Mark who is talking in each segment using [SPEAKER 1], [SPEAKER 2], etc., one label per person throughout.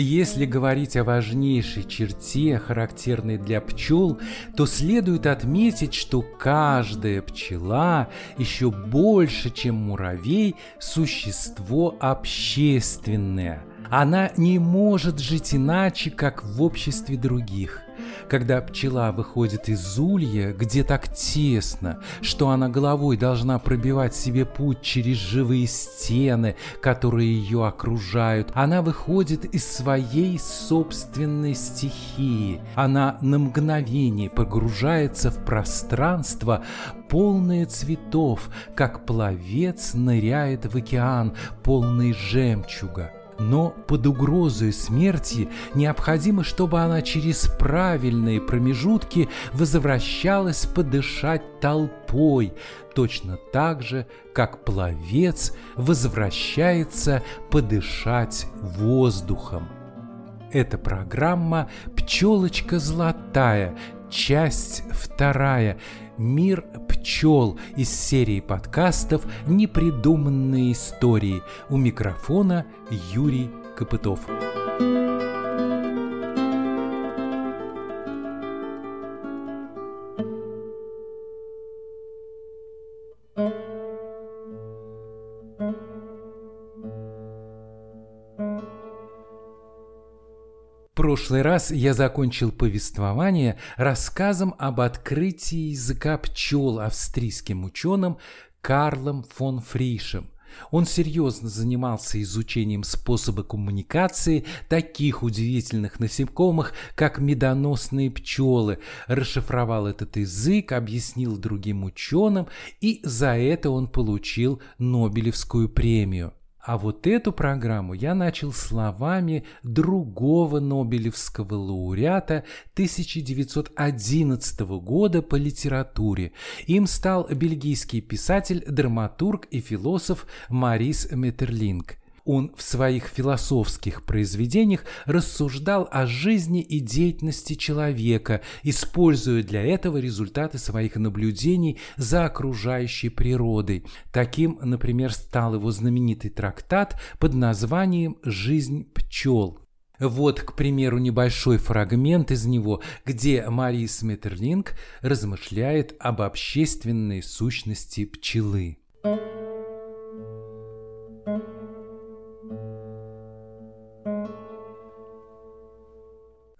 [SPEAKER 1] Если говорить о важнейшей черте, характерной для пчел, то следует отметить, что каждая пчела еще больше, чем муравей, существо общественное. Она не может жить иначе, как в обществе других. Когда пчела выходит из улья, где так тесно, что она головой должна пробивать себе путь через живые стены, которые ее окружают, она выходит из своей собственной стихии. Она на мгновение погружается в пространство, полное цветов, как пловец ныряет в океан, полный жемчуга но под угрозой смерти необходимо, чтобы она через правильные промежутки возвращалась подышать толпой, точно так же, как пловец возвращается подышать воздухом. Эта программа «Пчелочка золотая», часть вторая – «Мир пчел» из серии подкастов «Непридуманные истории». У микрофона Юрий Копытов. Прошлый раз я закончил повествование рассказом об открытии языка пчел австрийским ученым Карлом фон Фришем. Он серьезно занимался изучением способа коммуникации таких удивительных насекомых, как медоносные пчелы, расшифровал этот язык, объяснил другим ученым, и за это он получил Нобелевскую премию. А вот эту программу я начал словами другого Нобелевского лауреата 1911 года по литературе. Им стал бельгийский писатель, драматург и философ Марис Метерлинг – он в своих философских произведениях рассуждал о жизни и деятельности человека, используя для этого результаты своих наблюдений за окружающей природой. Таким, например, стал его знаменитый трактат под названием «Жизнь пчел». Вот, к примеру, небольшой фрагмент из него, где Марис Метерлинг размышляет об общественной сущности пчелы.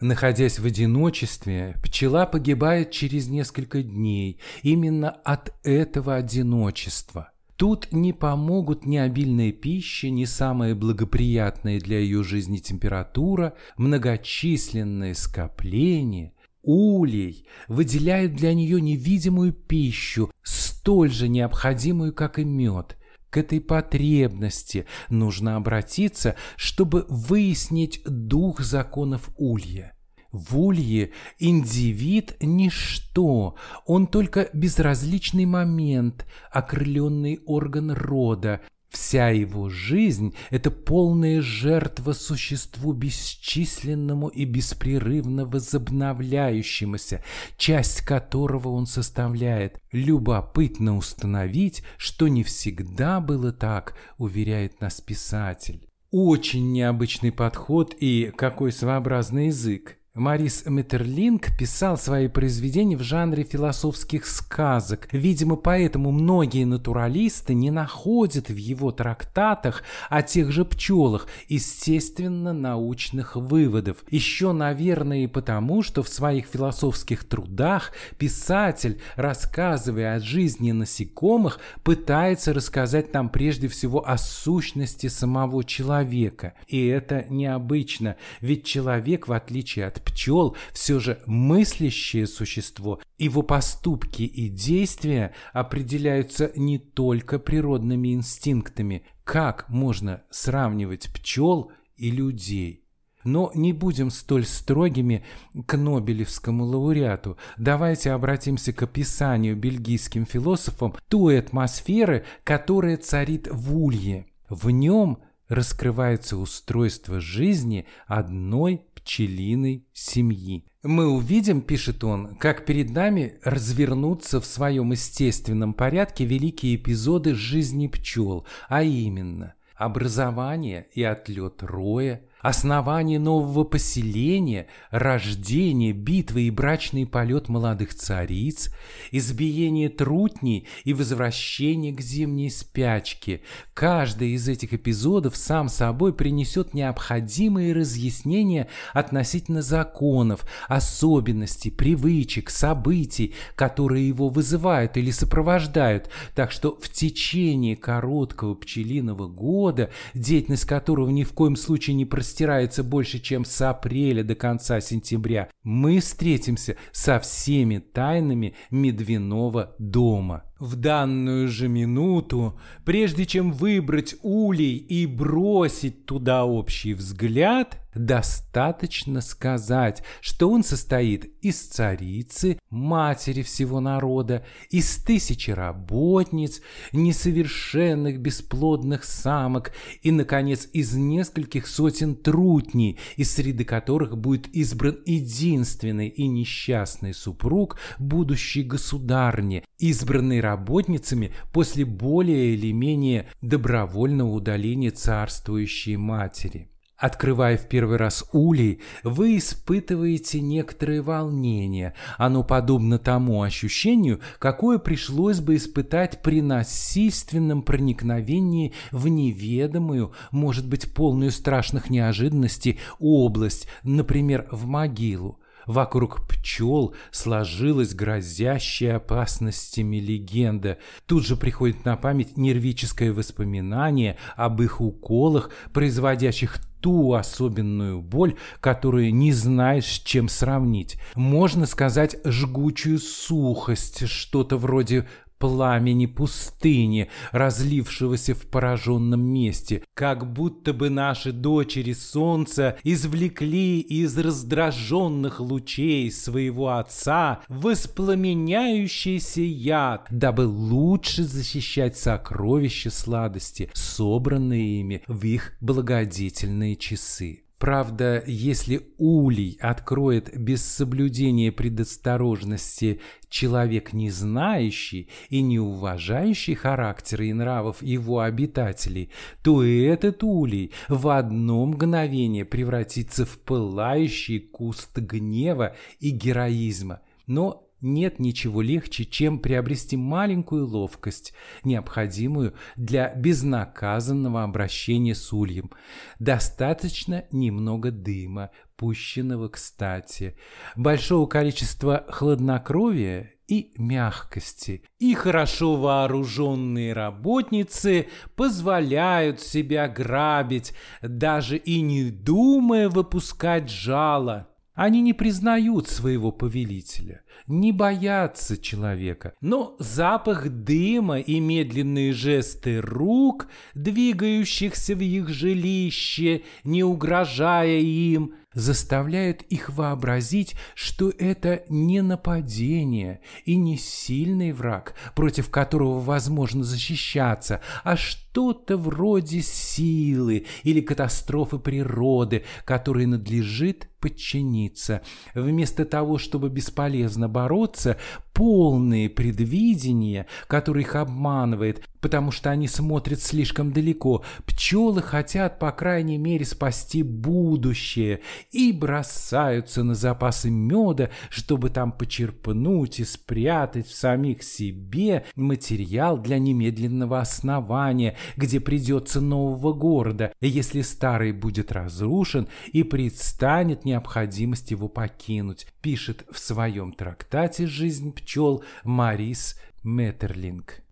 [SPEAKER 1] Находясь в одиночестве, пчела погибает через несколько дней именно от этого одиночества. Тут не помогут ни обильная пища, ни самая благоприятная для ее жизни температура, многочисленные скопления. Улей выделяет для нее невидимую пищу, столь же необходимую, как и мед. К этой потребности нужно обратиться, чтобы выяснить дух законов улья. В улье индивид – ничто, он только безразличный момент, окрыленный орган рода, Вся его жизнь – это полная жертва существу бесчисленному и беспрерывно возобновляющемуся, часть которого он составляет. Любопытно установить, что не всегда было так, уверяет нас писатель. Очень необычный подход и какой своеобразный язык. Марис Метерлинг писал свои произведения в жанре философских сказок. Видимо, поэтому многие натуралисты не находят в его трактатах о тех же пчелах естественно-научных выводов. Еще, наверное, и потому, что в своих философских трудах писатель, рассказывая о жизни насекомых, пытается рассказать нам прежде всего о сущности самого человека. И это необычно, ведь человек, в отличие от пчел все же мыслящее существо, его поступки и действия определяются не только природными инстинктами. Как можно сравнивать пчел и людей? Но не будем столь строгими к Нобелевскому лауреату. Давайте обратимся к описанию бельгийским философом той атмосферы, которая царит в Улье. В нем раскрывается устройство жизни одной пчелиной семьи. Мы увидим, пишет он, как перед нами развернутся в своем естественном порядке великие эпизоды жизни пчел, а именно образование и отлет роя, основание нового поселения, рождение, битвы и брачный полет молодых цариц, избиение трутней и возвращение к зимней спячке. Каждый из этих эпизодов сам собой принесет необходимые разъяснения относительно законов, особенностей, привычек, событий, которые его вызывают или сопровождают, так что в течение короткого пчелиного года, деятельность которого ни в коем случае не простирается, простирается больше, чем с апреля до конца сентября, мы встретимся со всеми тайнами Медвяного дома. В данную же минуту, прежде чем выбрать улей и бросить туда общий взгляд, достаточно сказать, что он состоит из царицы, матери всего народа, из тысячи работниц, несовершенных бесплодных самок и, наконец, из нескольких сотен трутней, из среды которых будет избран единственный и несчастный супруг будущей государни, избранный работницами после более или менее добровольного удаления царствующей матери. Открывая в первый раз улей, вы испытываете некоторое волнение. Оно подобно тому ощущению, какое пришлось бы испытать при насильственном проникновении в неведомую, может быть, полную страшных неожиданностей область, например, в могилу. Вокруг пчел сложилась грозящая опасностями легенда. Тут же приходит на память нервическое воспоминание об их уколах, производящих ту особенную боль, которую не знаешь, с чем сравнить. Можно сказать жгучую сухость, что-то вроде пламени пустыни, разлившегося в пораженном месте, как будто бы наши дочери солнца извлекли из раздраженных лучей своего отца воспламеняющийся яд, дабы лучше защищать сокровища сладости, собранные ими в их благодетельные часы. Правда, если улей откроет без соблюдения предосторожности человек, не знающий и не уважающий характера и нравов его обитателей, то и этот улей в одно мгновение превратится в пылающий куст гнева и героизма. Но нет ничего легче, чем приобрести маленькую ловкость, необходимую для безнаказанного обращения с ульем. Достаточно немного дыма, пущенного кстати, большого количества хладнокровия и мягкости. И хорошо вооруженные работницы позволяют себя грабить, даже и не думая выпускать жало. Они не признают своего повелителя, не боятся человека, но запах дыма и медленные жесты рук, двигающихся в их жилище, не угрожая им, заставляют их вообразить, что это не нападение и не сильный враг, против которого возможно защищаться, а что-то вроде силы или катастрофы природы, которой надлежит подчиниться. Вместо того, чтобы бесполезно бороться, полные предвидения, которые их обманывает, потому что они смотрят слишком далеко. Пчелы хотят, по крайней мере, спасти будущее и бросаются на запасы меда, чтобы там почерпнуть и спрятать в самих себе материал для немедленного основания, где придется нового города, если старый будет разрушен и предстанет необходимость его покинуть, пишет в своем трактате «Жизнь пчел» Марис Меттерлинг.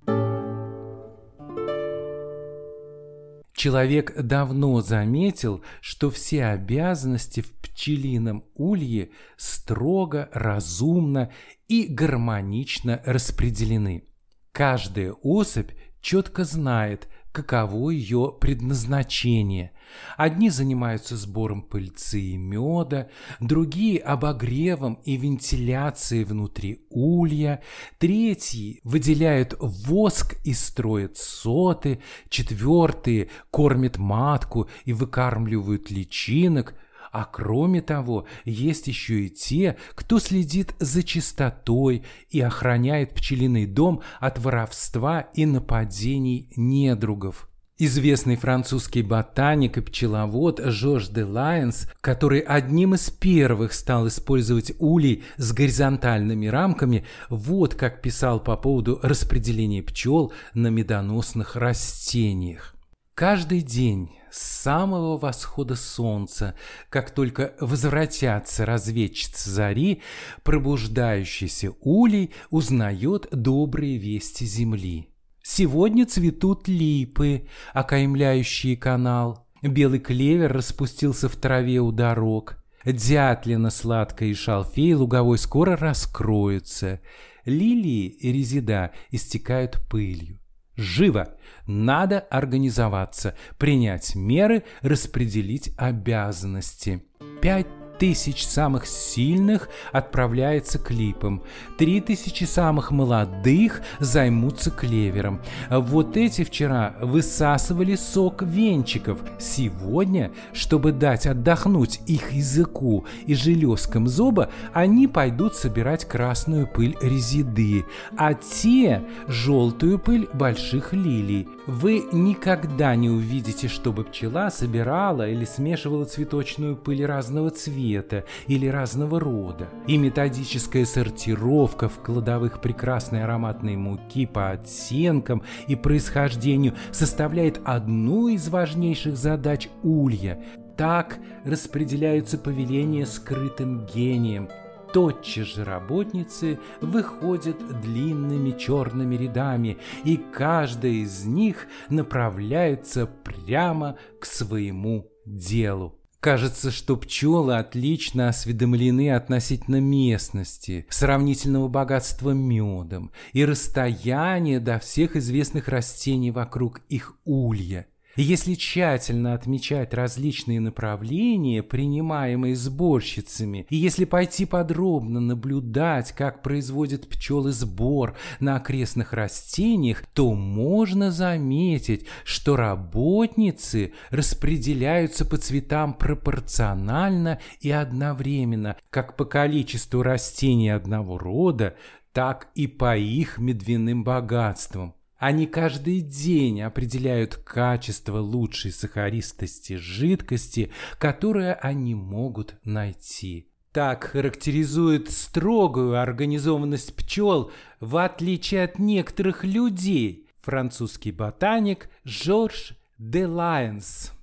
[SPEAKER 1] Человек давно заметил, что все обязанности в пчелином улье строго, разумно и гармонично распределены. Каждая особь четко знает, каково ее предназначение. Одни занимаются сбором пыльцы и меда, другие – обогревом и вентиляцией внутри улья, третьи выделяют воск и строят соты, четвертые кормят матку и выкармливают личинок – а кроме того, есть еще и те, кто следит за чистотой и охраняет пчелиный дом от воровства и нападений недругов. Известный французский ботаник и пчеловод Жорж де Лайенс, который одним из первых стал использовать улей с горизонтальными рамками, вот как писал по поводу распределения пчел на медоносных растениях. Каждый день с самого восхода солнца, как только возвратятся разведчицы зари, пробуждающийся улей узнает добрые вести земли. Сегодня цветут липы, окаймляющие канал. Белый клевер распустился в траве у дорог. Дятлина сладкая и шалфей луговой скоро раскроются. Лилии и резида истекают пылью. Живо! Надо организоваться, принять меры, распределить обязанности. Пять тысяч самых сильных отправляется клипом. Три тысячи самых молодых займутся клевером. Вот эти вчера высасывали сок венчиков. Сегодня, чтобы дать отдохнуть их языку и железкам зоба, они пойдут собирать красную пыль резиды, а те – желтую пыль больших лилий. Вы никогда не увидите, чтобы пчела собирала или смешивала цветочную пыль разного цвета цвета или разного рода, и методическая сортировка в кладовых прекрасной ароматной муки по оттенкам и происхождению составляет одну из важнейших задач улья. Так распределяются повеления скрытым гением, тотчас же работницы выходят длинными черными рядами, и каждая из них направляется прямо к своему делу. Кажется, что пчелы отлично осведомлены относительно местности, сравнительного богатства медом и расстояния до всех известных растений вокруг их улья – если тщательно отмечать различные направления, принимаемые сборщицами, и если пойти подробно наблюдать, как производят пчелы сбор на окрестных растениях, то можно заметить, что работницы распределяются по цветам пропорционально и одновременно, как по количеству растений одного рода, так и по их медвяным богатствам. Они каждый день определяют качество лучшей сахаристости жидкости, которое они могут найти. Так характеризует строгую организованность пчел, в отличие от некоторых людей, французский ботаник Жорж де Лайенс.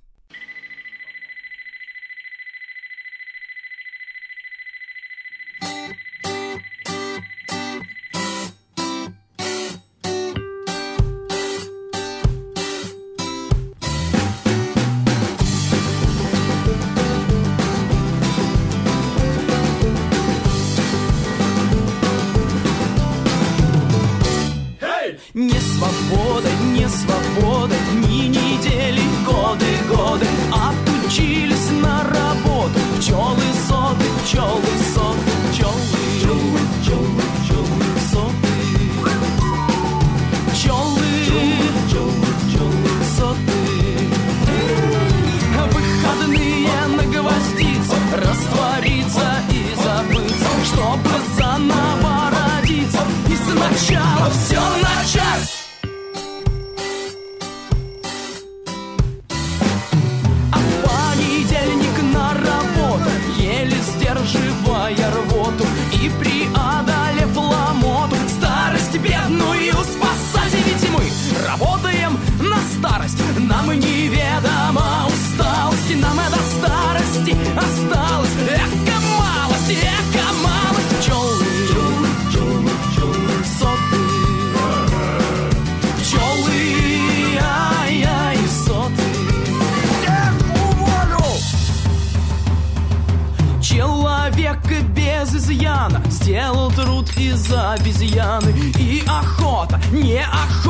[SPEAKER 1] из обезьяны. И охота, не охота.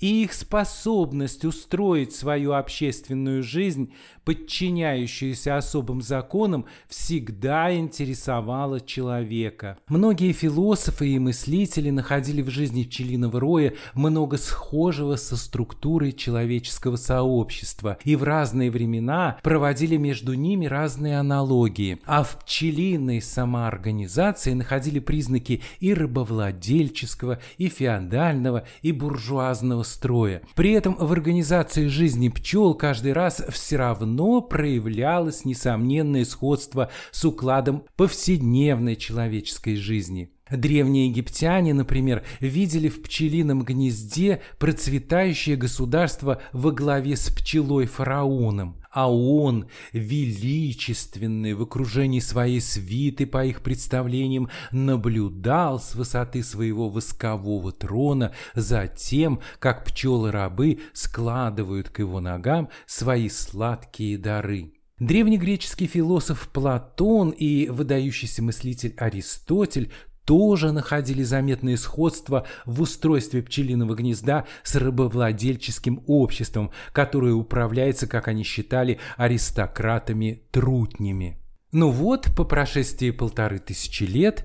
[SPEAKER 1] И их способность устроить свою общественную жизнь, подчиняющуюся особым законам, всегда интересовала человека. Многие философы и мыслители находили в жизни пчелиного роя много схожего со структурой человеческого сообщества и в разные времена проводили между ними разные аналогии. А в пчелиной самоорганизации находили признаки и рабовладельческого, и феодального, и буржуазного строя. При этом в организации жизни пчел каждый раз все равно проявлялось несомненное сходство с укладом повседневной человеческой жизни. Древние египтяне, например, видели в пчелином гнезде процветающее государство во главе с пчелой-фараоном а он, величественный в окружении своей свиты, по их представлениям, наблюдал с высоты своего воскового трона за тем, как пчелы-рабы складывают к его ногам свои сладкие дары. Древнегреческий философ Платон и выдающийся мыслитель Аристотель тоже находили заметные сходства в устройстве пчелиного гнезда с рабовладельческим обществом, которое управляется, как они считали, аристократами-трутнями. Ну вот, по прошествии полторы тысячи лет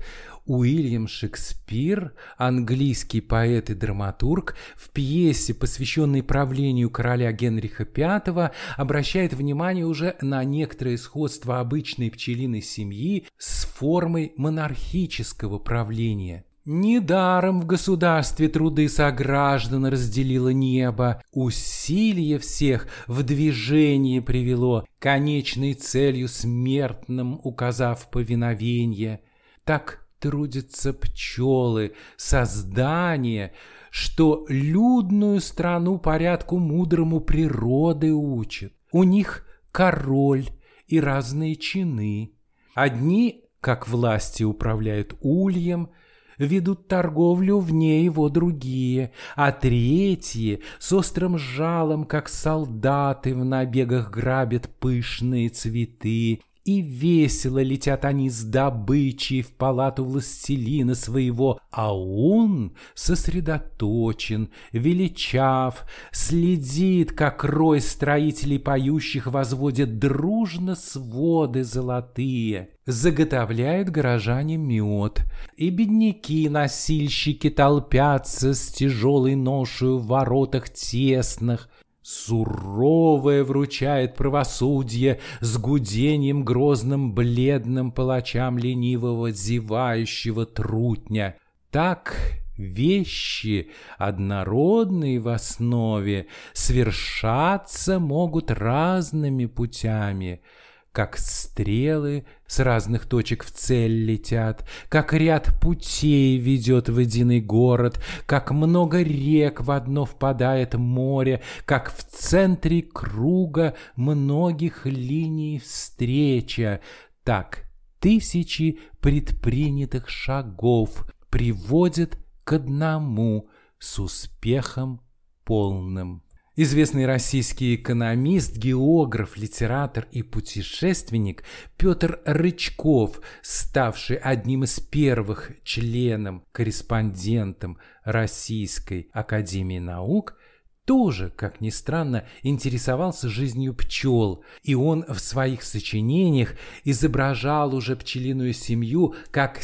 [SPEAKER 1] Уильям Шекспир, английский поэт и драматург, в пьесе, посвященной правлению короля Генриха V, обращает внимание уже на некоторое сходство обычной пчелиной семьи с формой монархического правления. Недаром в государстве труды сограждан разделило небо, усилие всех в движение привело, конечной целью смертным указав повиновение. Так трудятся пчелы, создание, что людную страну порядку мудрому природы учит. У них король и разные чины. Одни, как власти управляют ульем, ведут торговлю вне его другие, а третьи с острым жалом, как солдаты в набегах грабят пышные цветы, и весело летят они с добычей в палату властелина своего, а он сосредоточен, величав, следит, как рой строителей поющих возводят дружно своды золотые. Заготовляют горожане мед, и бедняки-носильщики толпятся с тяжелой ношей в воротах тесных, Суровое вручает правосудие с гудением грозным бледным палачам ленивого зевающего трутня. Так вещи, однородные в основе, свершаться могут разными путями — как стрелы с разных точек в цель летят, как ряд путей ведет в единый город, как много рек в одно впадает море, как в центре круга многих линий встреча, так тысячи предпринятых шагов приводят к одному с успехом полным. Известный российский экономист, географ, литератор и путешественник Петр Рычков, ставший одним из первых членом, корреспондентом Российской Академии Наук, тоже, как ни странно, интересовался жизнью пчел, и он в своих сочинениях изображал уже пчелиную семью как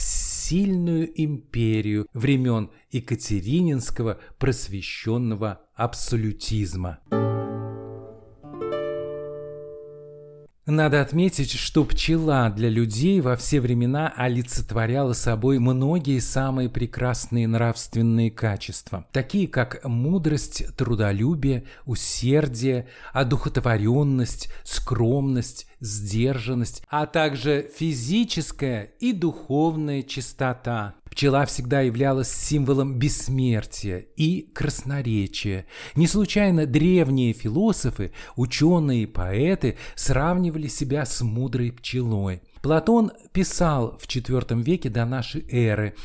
[SPEAKER 1] сильную империю времен Екатерининского просвещенного абсолютизма. Надо отметить, что пчела для людей во все времена олицетворяла собой многие самые прекрасные нравственные качества, такие как мудрость, трудолюбие, усердие, одухотворенность, скромность, сдержанность, а также физическая и духовная чистота. Пчела всегда являлась символом бессмертия и красноречия. Не случайно древние философы, ученые и поэты сравнивали себя с мудрой пчелой. Платон писал в IV веке до нашей эры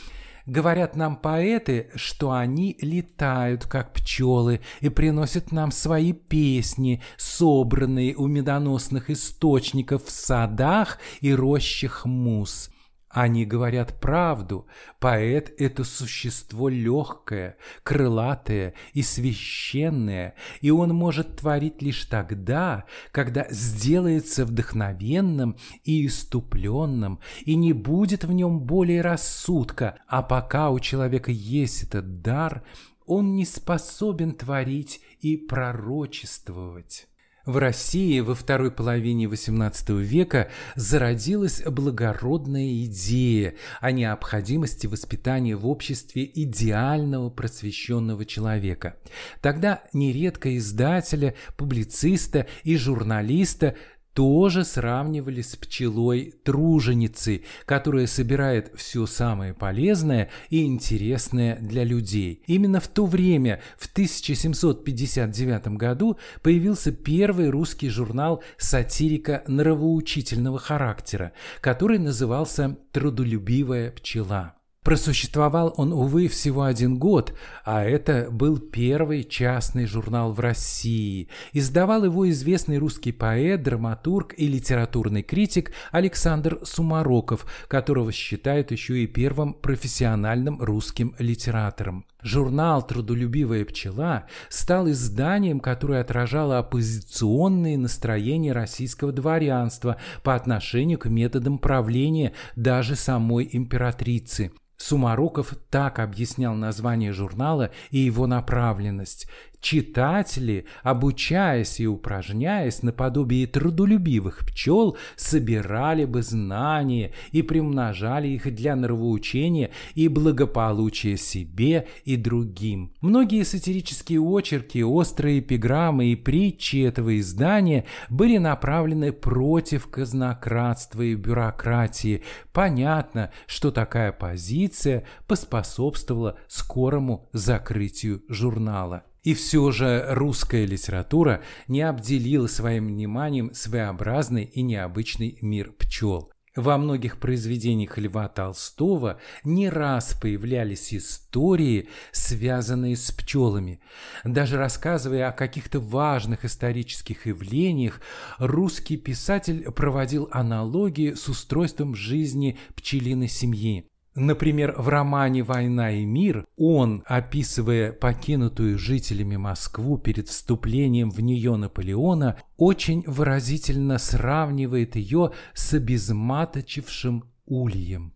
[SPEAKER 1] Говорят нам поэты, что они летают, как пчелы, и приносят нам свои песни, собранные у медоносных источников в садах и рощах мус. Они говорят правду. Поэт – это существо легкое, крылатое и священное, и он может творить лишь тогда, когда сделается вдохновенным и иступленным, и не будет в нем более рассудка, а пока у человека есть этот дар, он не способен творить и пророчествовать. В России во второй половине XVIII века зародилась благородная идея о необходимости воспитания в обществе идеального просвещенного человека. Тогда нередко издателя, публициста и журналиста тоже сравнивали с пчелой-труженицей, которая собирает все самое полезное и интересное для людей. Именно в то время, в 1759 году, появился первый русский журнал сатирика нравоучительного характера, который назывался «Трудолюбивая пчела». Просуществовал он, увы, всего один год, а это был первый частный журнал в России. Издавал его известный русский поэт, драматург и литературный критик Александр Сумароков, которого считают еще и первым профессиональным русским литератором. Журнал «Трудолюбивая пчела» стал изданием, которое отражало оппозиционные настроения российского дворянства по отношению к методам правления даже самой императрицы. Сумароков так объяснял название журнала и его направленность. Читатели, обучаясь и упражняясь наподобие трудолюбивых пчел, собирали бы знания и примножали их для нравоучения и благополучия себе и другим. Многие сатирические очерки, острые эпиграммы и притчи этого издания были направлены против казнократства и бюрократии. Понятно, что такая позиция поспособствовала скорому закрытию журнала. И все же русская литература не обделила своим вниманием своеобразный и необычный мир пчел. Во многих произведениях Льва Толстого не раз появлялись истории, связанные с пчелами. Даже рассказывая о каких-то важных исторических явлениях, русский писатель проводил аналогии с устройством жизни пчелиной семьи. Например, в романе «Война и мир» он, описывая покинутую жителями Москву перед вступлением в нее Наполеона, очень выразительно сравнивает ее с обезматочившим ульем.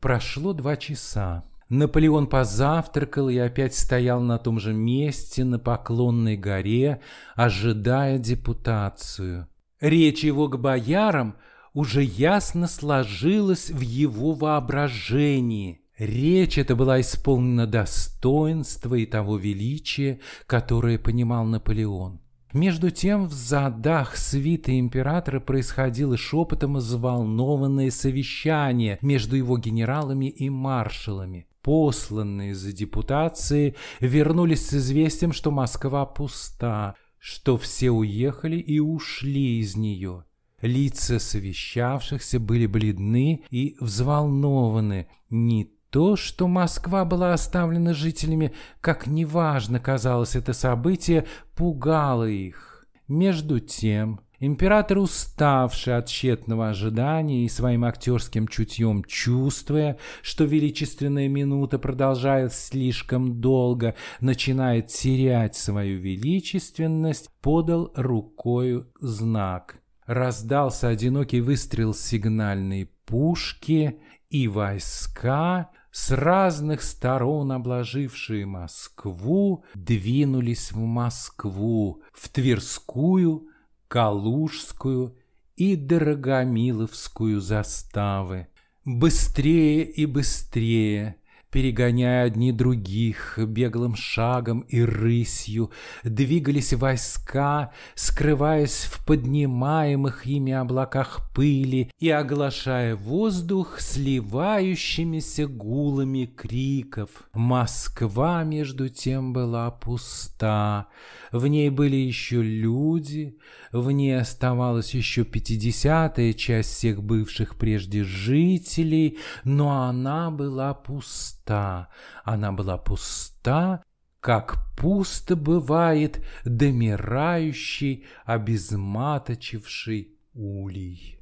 [SPEAKER 1] Прошло два часа. Наполеон позавтракал и опять стоял на том же месте на Поклонной горе, ожидая депутацию. Речь его к боярам уже ясно сложилась в его воображении. Речь эта была исполнена достоинства и того величия, которое понимал Наполеон. Между тем в задах свиты императора происходило шепотом взволнованное совещание между его генералами и маршалами посланные за депутацией, вернулись с известием, что Москва пуста, что все уехали и ушли из нее. Лица совещавшихся были бледны и взволнованы. Не то, что Москва была оставлена жителями, как неважно казалось это событие, пугало их. Между тем, Император, уставший от тщетного ожидания и своим актерским чутьем чувствуя, что величественная минута продолжает слишком долго, начинает терять свою величественность, подал рукою знак. Раздался одинокий выстрел сигнальной пушки, и войска, с разных сторон обложившие Москву, двинулись в Москву, в Тверскую, Калужскую и Дорогомиловскую заставы. Быстрее и быстрее перегоняя одни других, беглым шагом и рысью, двигались войска, скрываясь в поднимаемых ими облаках пыли и оглашая воздух сливающимися гулами криков. Москва, между тем, была пуста. В ней были еще люди, в ней оставалась еще пятидесятая часть всех бывших прежде жителей, но она была пуста пуста. Она была пуста, как пусто бывает домирающий, обезматочивший улей.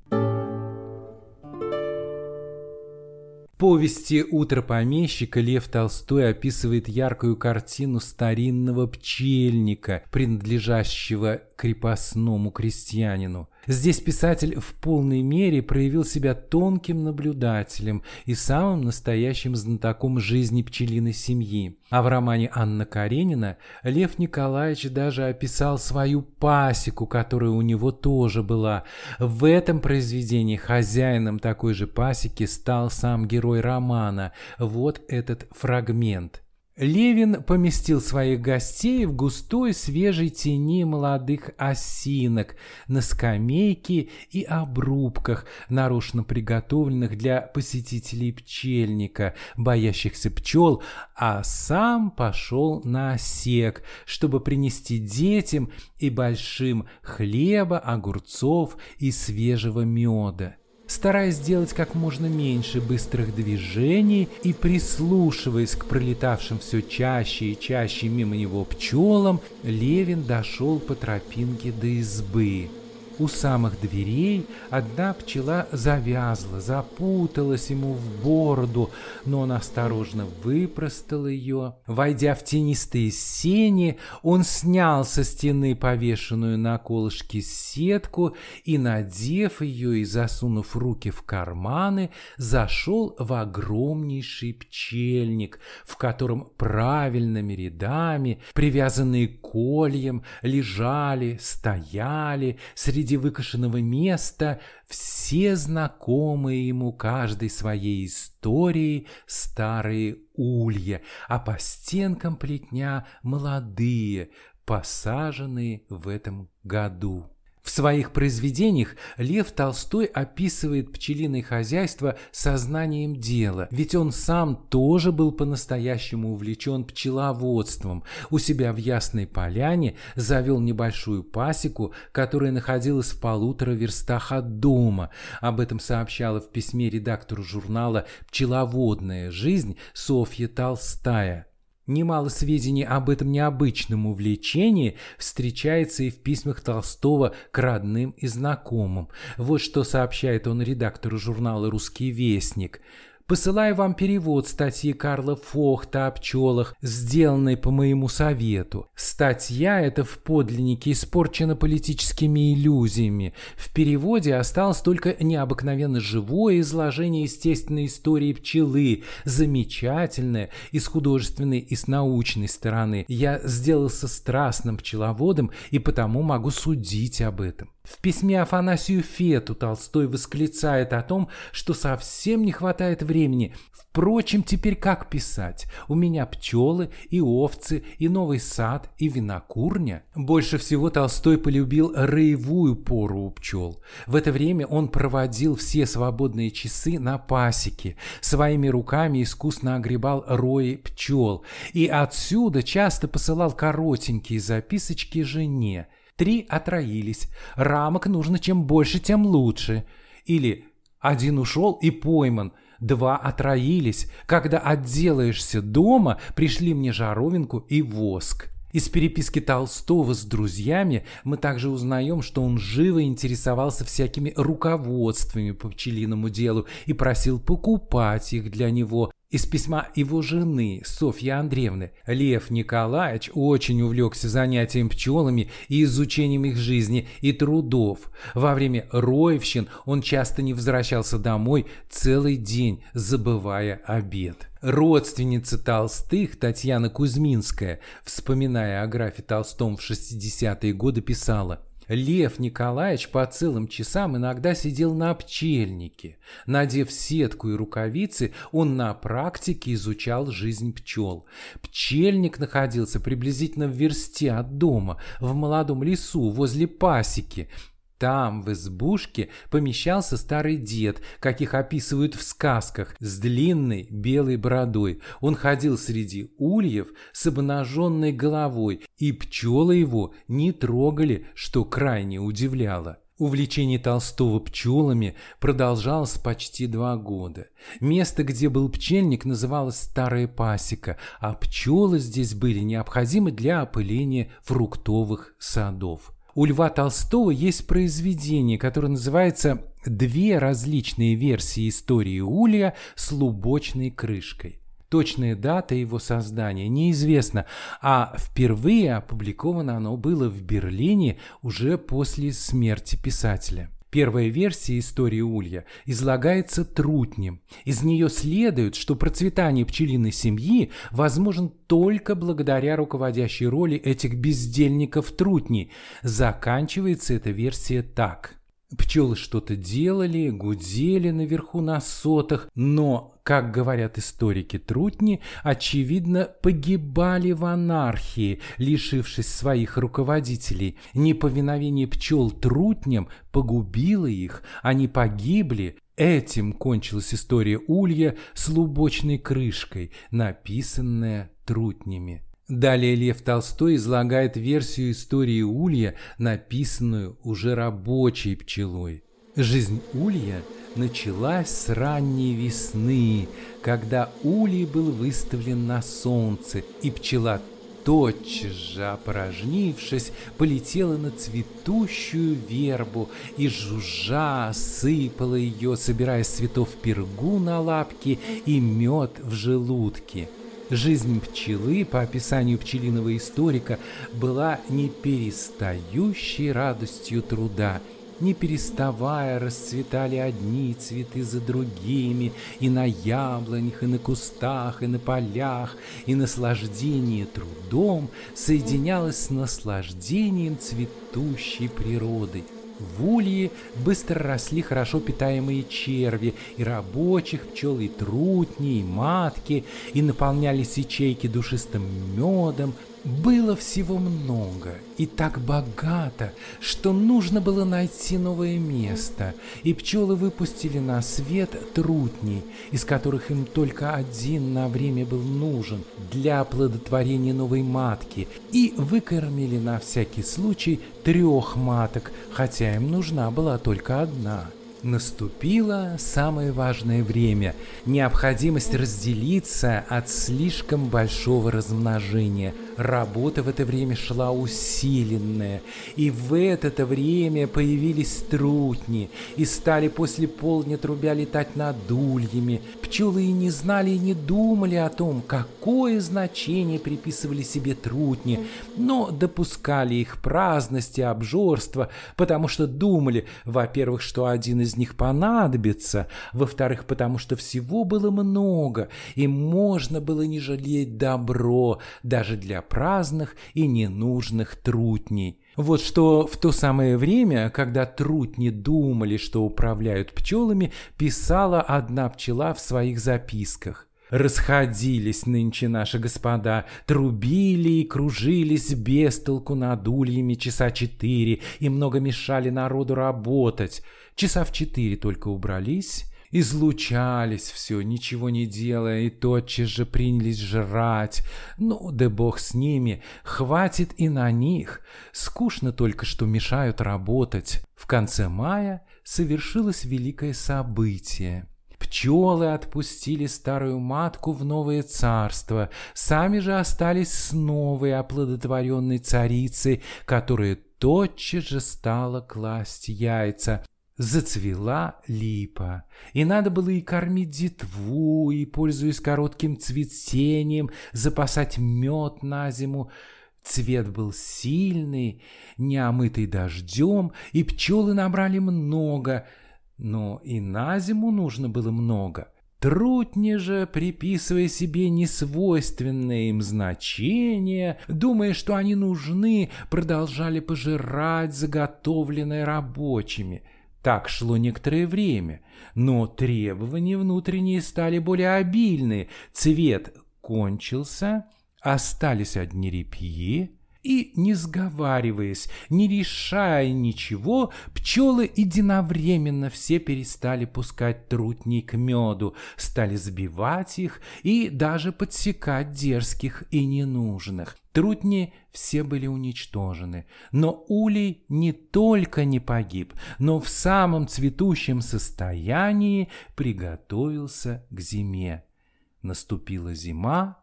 [SPEAKER 1] повести «Утро помещика» Лев Толстой описывает яркую картину старинного пчельника, принадлежащего крепостному крестьянину. Здесь писатель в полной мере проявил себя тонким наблюдателем и самым настоящим знатоком жизни пчелиной семьи. А в романе Анна Каренина Лев Николаевич даже описал свою пасеку, которая у него тоже была. В этом произведении хозяином такой же пасеки стал сам герой романа. Вот этот фрагмент. Левин поместил своих гостей в густой свежей тени молодых осинок на скамейке и обрубках, нарочно приготовленных для посетителей пчельника, боящихся пчел, а сам пошел на осек, чтобы принести детям и большим хлеба, огурцов и свежего меда стараясь сделать как можно меньше быстрых движений и прислушиваясь к пролетавшим все чаще и чаще мимо него пчелам, Левин дошел по тропинке до избы. У самых дверей одна пчела завязла, запуталась ему в бороду, но он осторожно выпростал ее. Войдя в тенистые сени, он снял со стены повешенную на колышке сетку и, надев ее и засунув руки в карманы, зашел в огромнейший пчельник, в котором правильными рядами, привязанные кольем, лежали, стояли среди среди выкошенного места все знакомые ему каждой своей историей старые улья, а по стенкам плетня молодые, посаженные в этом году. В своих произведениях Лев Толстой описывает пчелиное хозяйство сознанием дела, ведь он сам тоже был по-настоящему увлечен пчеловодством. У себя в Ясной Поляне завел небольшую пасеку, которая находилась в полутора верстах от дома. Об этом сообщала в письме редактору журнала «Пчеловодная жизнь» Софья Толстая. Немало сведений об этом необычном увлечении встречается и в письмах Толстого к родным и знакомым. Вот что сообщает он редактору журнала «Русский вестник». Посылаю вам перевод статьи Карла Фохта о пчелах, сделанной по моему совету. Статья эта в подлиннике испорчена политическими иллюзиями. В переводе осталось только необыкновенно живое изложение естественной истории пчелы, замечательное и с художественной, и с научной стороны. Я сделался страстным пчеловодом и потому могу судить об этом. В письме Афанасию Фету Толстой восклицает о том, что совсем не хватает времени. Впрочем, теперь как писать? У меня пчелы и овцы, и новый сад, и винокурня. Больше всего Толстой полюбил роевую пору у пчел. В это время он проводил все свободные часы на пасеке, своими руками искусно огребал рои пчел, и отсюда часто посылал коротенькие записочки жене – Три отроились. Рамок нужно чем больше, тем лучше. Или один ушел и пойман. Два отроились. Когда отделаешься дома, пришли мне жаровинку и воск. Из переписки Толстого с друзьями мы также узнаем, что он живо интересовался всякими руководствами по пчелиному делу и просил покупать их для него, из письма его жены Софьи Андреевны Лев Николаевич очень увлекся занятием пчелами и изучением их жизни и трудов. Во время роевщин он часто не возвращался домой целый день, забывая обед. Родственница Толстых Татьяна Кузьминская, вспоминая о графе Толстом в 60-е годы, писала – Лев Николаевич по целым часам иногда сидел на пчельнике. Надев сетку и рукавицы, он на практике изучал жизнь пчел. Пчельник находился приблизительно в версте от дома, в молодом лесу, возле пасеки. Там, в избушке, помещался старый дед, каких описывают в сказках, с длинной белой бородой. Он ходил среди ульев с обнаженной головой, и пчелы его не трогали, что крайне удивляло. Увлечение Толстого пчелами продолжалось почти два года. Место, где был пчельник, называлось Старая Пасека, а пчелы здесь были необходимы для опыления фруктовых садов. У Льва Толстого есть произведение, которое называется «Две различные версии истории Улья с лубочной крышкой». Точная дата его создания неизвестна, а впервые опубликовано оно было в Берлине уже после смерти писателя. Первая версия истории Улья излагается трутнем. Из нее следует, что процветание пчелиной семьи возможно только благодаря руководящей роли этих бездельников трутней. Заканчивается эта версия так – Пчелы что-то делали, гудели наверху на сотах, но, как говорят историки трутни, очевидно, погибали в анархии, лишившись своих руководителей. Неповиновение пчел трутням погубило их, они погибли. Этим кончилась история улья с лубочной крышкой, написанная трутнями. Далее Лев Толстой излагает версию истории Улья, написанную уже рабочей пчелой. Жизнь Улья началась с ранней весны, когда Улей был выставлен на солнце, и пчела тотчас же опорожнившись, полетела на цветущую вербу и жужжа сыпала ее, собирая цветов пергу на лапки и мед в желудке – Жизнь пчелы, по описанию пчелиного историка, была неперестающей радостью труда. Не переставая расцветали одни цветы за другими, и на яблонях, и на кустах, и на полях, и наслаждение трудом соединялось с наслаждением цветущей природой. В улье быстро росли хорошо питаемые черви, и рабочих пчел, и трутни, и матки, и наполнялись ячейки душистым медом, было всего много и так богато, что нужно было найти новое место, и пчелы выпустили на свет трутней, из которых им только один на время был нужен для оплодотворения новой матки, и выкормили на всякий случай трех маток, хотя им нужна была только одна – Наступило самое важное время – необходимость разделиться от слишком большого размножения. Работа в это время шла усиленная, и в это время появились трутни, и стали после полдня трубя летать над ульями. Пчелы и не знали и не думали о том, какое значение приписывали себе трутни, но допускали их праздность и обжорство, потому что думали, во-первых, что один из них понадобится, во-вторых, потому что всего было много, и можно было не жалеть добро даже для праздных и ненужных трутней. Вот что в то самое время, когда трутни думали, что управляют пчелами, писала одна пчела в своих записках. Расходились нынче наши господа, трубили и кружились без толку над ульями часа четыре и много мешали народу работать. Часа в четыре только убрались, излучались все, ничего не делая, и тотчас же принялись жрать. Ну, да бог с ними, хватит и на них. Скучно только, что мешают работать. В конце мая совершилось великое событие. Пчелы отпустили старую матку в новое царство, сами же остались с новой оплодотворенной царицей, которая тотчас же стала класть яйца. Зацвела липа, и надо было и кормить детву, и, пользуясь коротким цветением, запасать мед на зиму. Цвет был сильный, не омытый дождем, и пчелы набрали много — но и на зиму нужно было много. Трутни же, приписывая себе несвойственное им значение, думая, что они нужны, продолжали пожирать заготовленное рабочими. Так шло некоторое время, но требования внутренние стали более обильные, цвет кончился, остались одни репьи, И, не сговариваясь, не решая ничего, пчелы единовременно все перестали пускать трутней к меду, стали сбивать их и даже подсекать дерзких и ненужных. Трутни все были уничтожены, но Улей не только не погиб, но в самом цветущем состоянии приготовился к зиме. Наступила зима,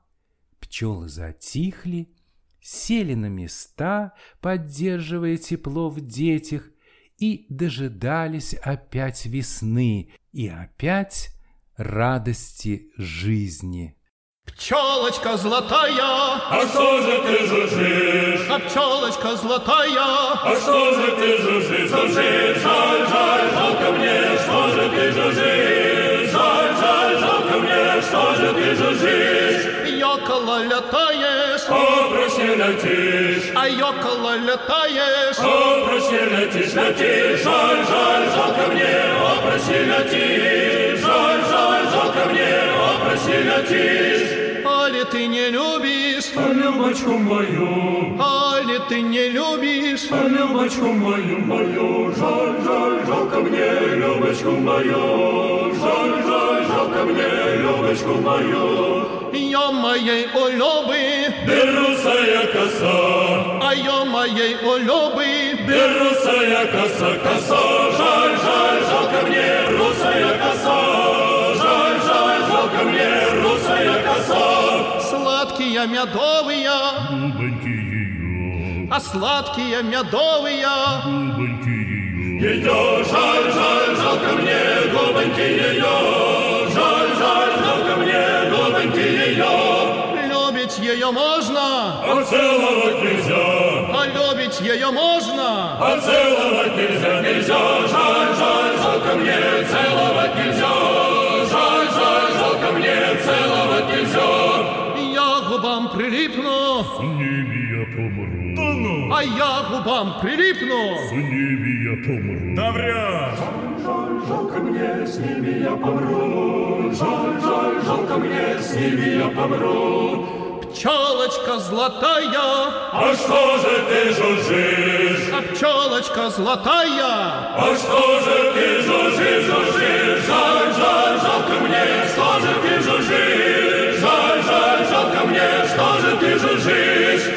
[SPEAKER 1] пчелы затихли, сели на места, поддерживая тепло в детях, и дожидались опять весны и опять радости жизни.
[SPEAKER 2] Пчелочка золотая,
[SPEAKER 3] а что же ты жужжишь?
[SPEAKER 2] А пчелочка золотая,
[SPEAKER 3] а что же ты жужжишь? Жужжишь, жаль, жаль, жалко мне, что же ты жужжишь? Жаль, жаль, жалко мне, что же ты жужжишь? Летишь,
[SPEAKER 2] а йокола летаешь,
[SPEAKER 3] а прочь не летишь, летишь, жаль, жаль, жалко мне, прочь не летишь, жаль, жаль, жалко мне, прочь не летишь.
[SPEAKER 2] Али ты не любишь,
[SPEAKER 3] А любочку мою,
[SPEAKER 2] али ты не любишь,
[SPEAKER 3] а любочку мою, мою, жаль, жаль, жалко мне, любочку мою, жаль, жаль, жалко мне, любочку мою.
[SPEAKER 2] я моей улюби,
[SPEAKER 3] Берусая коса,
[SPEAKER 2] а я моей улюби,
[SPEAKER 3] берусая коса, коса, жаль, жаль, жалко мне, русая коса, жаль, жаль, жалко мне, русая коса.
[SPEAKER 2] сладкие медовые,
[SPEAKER 3] Губоньки ее,
[SPEAKER 2] а сладкие медовые,
[SPEAKER 3] губоньки ее. Ее, жаль, жаль, жалко мне, губоньки ее, жаль, жаль, жалко мне, губоньки ее.
[SPEAKER 2] Ее можно,
[SPEAKER 3] А целовать нельзя,
[SPEAKER 2] а любить ее можно.
[SPEAKER 3] а целовать нельзя, нельзя, жаль, жаль, жалко мне, целовать нельзя, жаль, жаль, жалко мне, целовать нельзя.
[SPEAKER 2] Я губам прилипну,
[SPEAKER 3] С ними я помру, да ну,
[SPEAKER 2] а я губам прилипну.
[SPEAKER 3] с ними я помру.
[SPEAKER 4] Да вряд!
[SPEAKER 3] Жаль, жалко мне, с ними я помру, жаль, жаль, жалко мне, с ними я помру.
[SPEAKER 2] Пчелочка золотая,
[SPEAKER 3] А что же ты жужжишь?
[SPEAKER 2] а пчелочка золотая,
[SPEAKER 3] А что же ты жужжишь, жужжишь? Жаль, жаль, жалко мне, что же ты жужжишь? Жаль, жаль, жалко мне, что же ты жужжишь?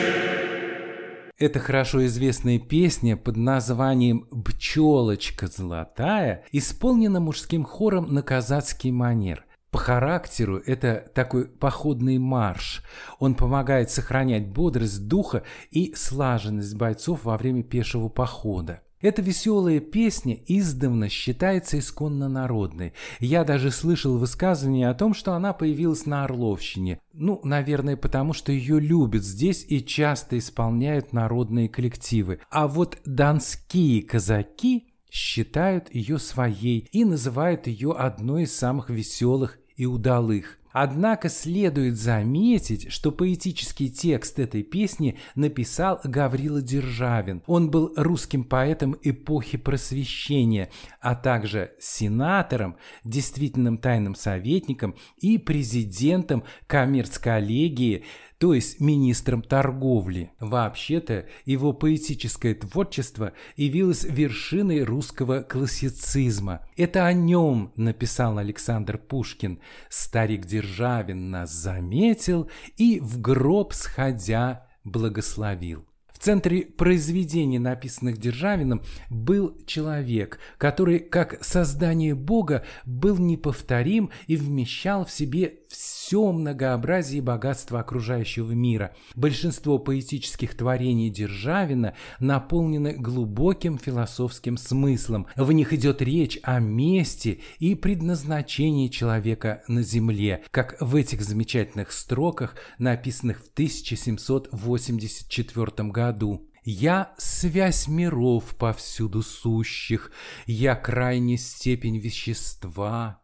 [SPEAKER 1] Это хорошо известная песня под названием «Пчелочка золотая» исполнена мужским хором на казацкий манер. По характеру это такой походный марш. Он помогает сохранять бодрость духа и слаженность бойцов во время пешего похода. Эта веселая песня издавна считается исконно народной. Я даже слышал высказывание о том, что она появилась на Орловщине. Ну, наверное, потому что ее любят здесь и часто исполняют народные коллективы. А вот донские казаки считают ее своей и называют ее одной из самых веселых и удалых. Однако следует заметить, что поэтический текст этой песни написал Гаврила Державин. Он был русским поэтом эпохи Просвещения, а также сенатором, действительным тайным советником и президентом коммерц-коллегии, то есть министром торговли. Вообще-то его поэтическое творчество явилось вершиной русского классицизма. Это о нем написал Александр Пушкин. Старик Державин нас заметил и в гроб сходя благословил. В центре произведений, написанных Державиным, был человек, который, как создание Бога, был неповторим и вмещал в себе все многообразие и богатство окружающего мира. Большинство поэтических творений Державина наполнены глубоким философским смыслом. В них идет речь о месте и предназначении человека на земле, как в этих замечательных строках, написанных в 1784 году. Я связь миров повсюду сущих, Я крайняя степень вещества,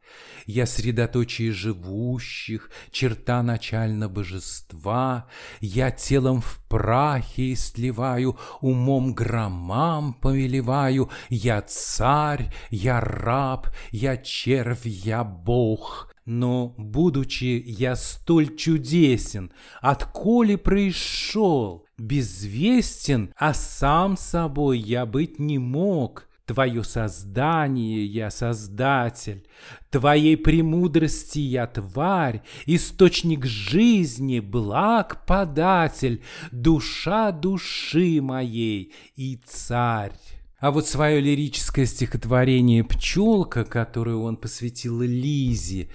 [SPEAKER 1] Я средоточие живущих, Черта начально божества, Я телом в прахе истлеваю, Умом громам повелеваю, Я царь, я раб, я червь, я бог, Но, будучи я столь чудесен, отколи пришел, безвестен, а сам собой я быть не мог, Твое создание я создатель, Твоей премудрости я тварь, Источник жизни, благ податель, Душа души моей и царь. А вот свое лирическое стихотворение «Пчелка», которое он посвятил Лизе,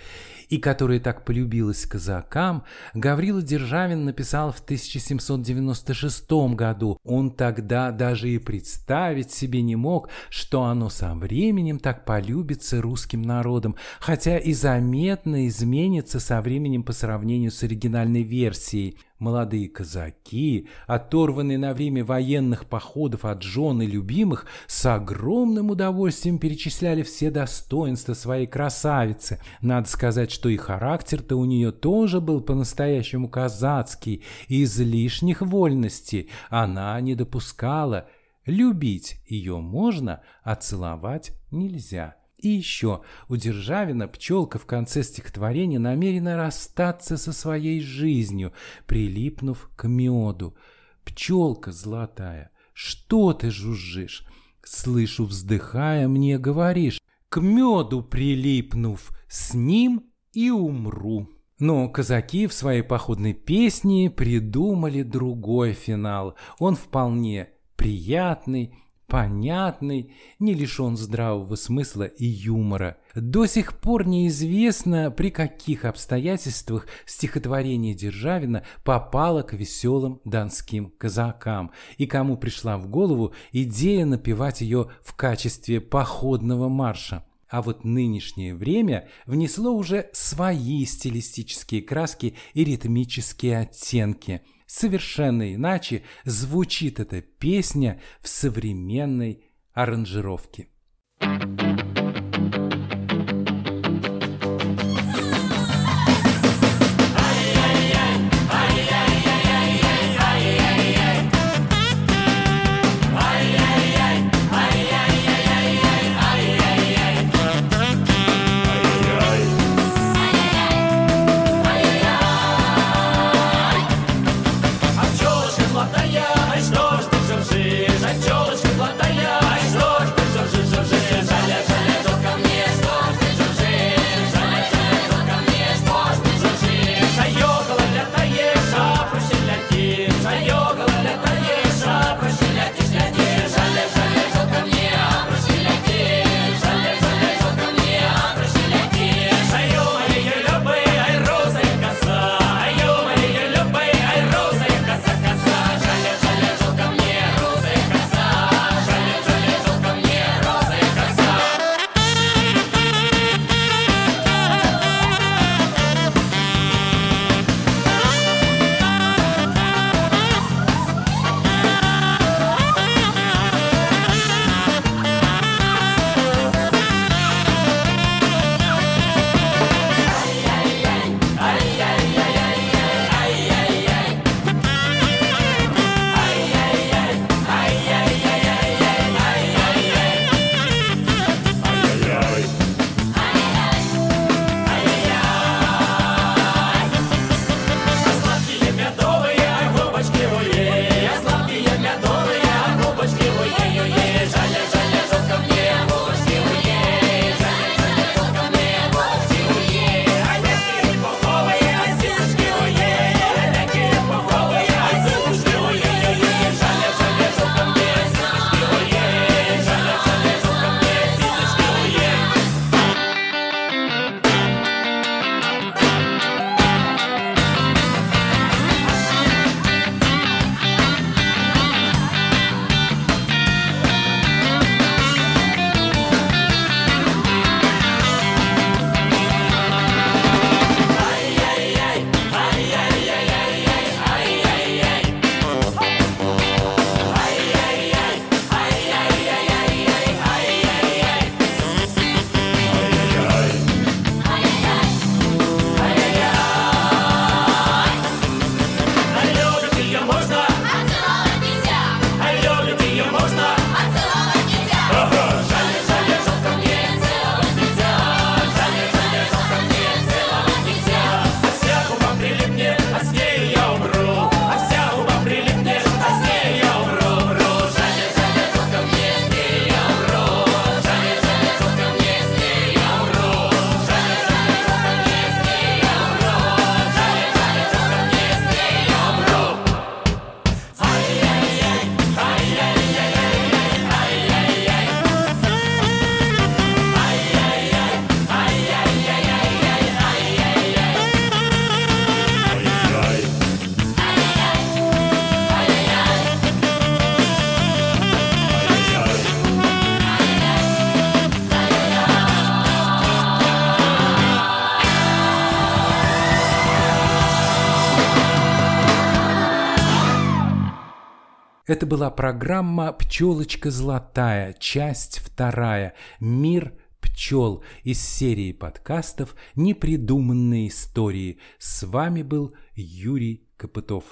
[SPEAKER 1] и которая так полюбилась казакам, Гаврила Державин написал в 1796 году. Он тогда даже и представить себе не мог, что оно со временем так полюбится русским народом, хотя и заметно изменится со временем по сравнению с оригинальной версией. Молодые казаки, оторванные на время военных походов от жен и любимых, с огромным удовольствием перечисляли все достоинства своей красавицы. Надо сказать, что и характер-то у нее тоже был по-настоящему казацкий, и излишних вольностей она не допускала. Любить ее можно, а целовать нельзя. И еще у Державина пчелка в конце стихотворения намерена расстаться со своей жизнью, прилипнув к меду. «Пчелка золотая, что ты жужжишь?» Слышу, вздыхая, мне говоришь, «К меду прилипнув, с ним и умру». Но казаки в своей походной песне придумали другой финал. Он вполне приятный, понятный, не лишен здравого смысла и юмора. До сих пор неизвестно, при каких обстоятельствах стихотворение Державина попало к веселым донским казакам, и кому пришла в голову идея напевать ее в качестве походного марша. А вот нынешнее время внесло уже свои стилистические краски и ритмические оттенки – Совершенно иначе звучит эта песня в современной аранжировке.
[SPEAKER 3] Жаль, жаль,
[SPEAKER 1] Это была программа «Пчелочка золотая», часть вторая «Мир пчел» из серии подкастов «Непридуманные истории». С вами был Юрий Копытов.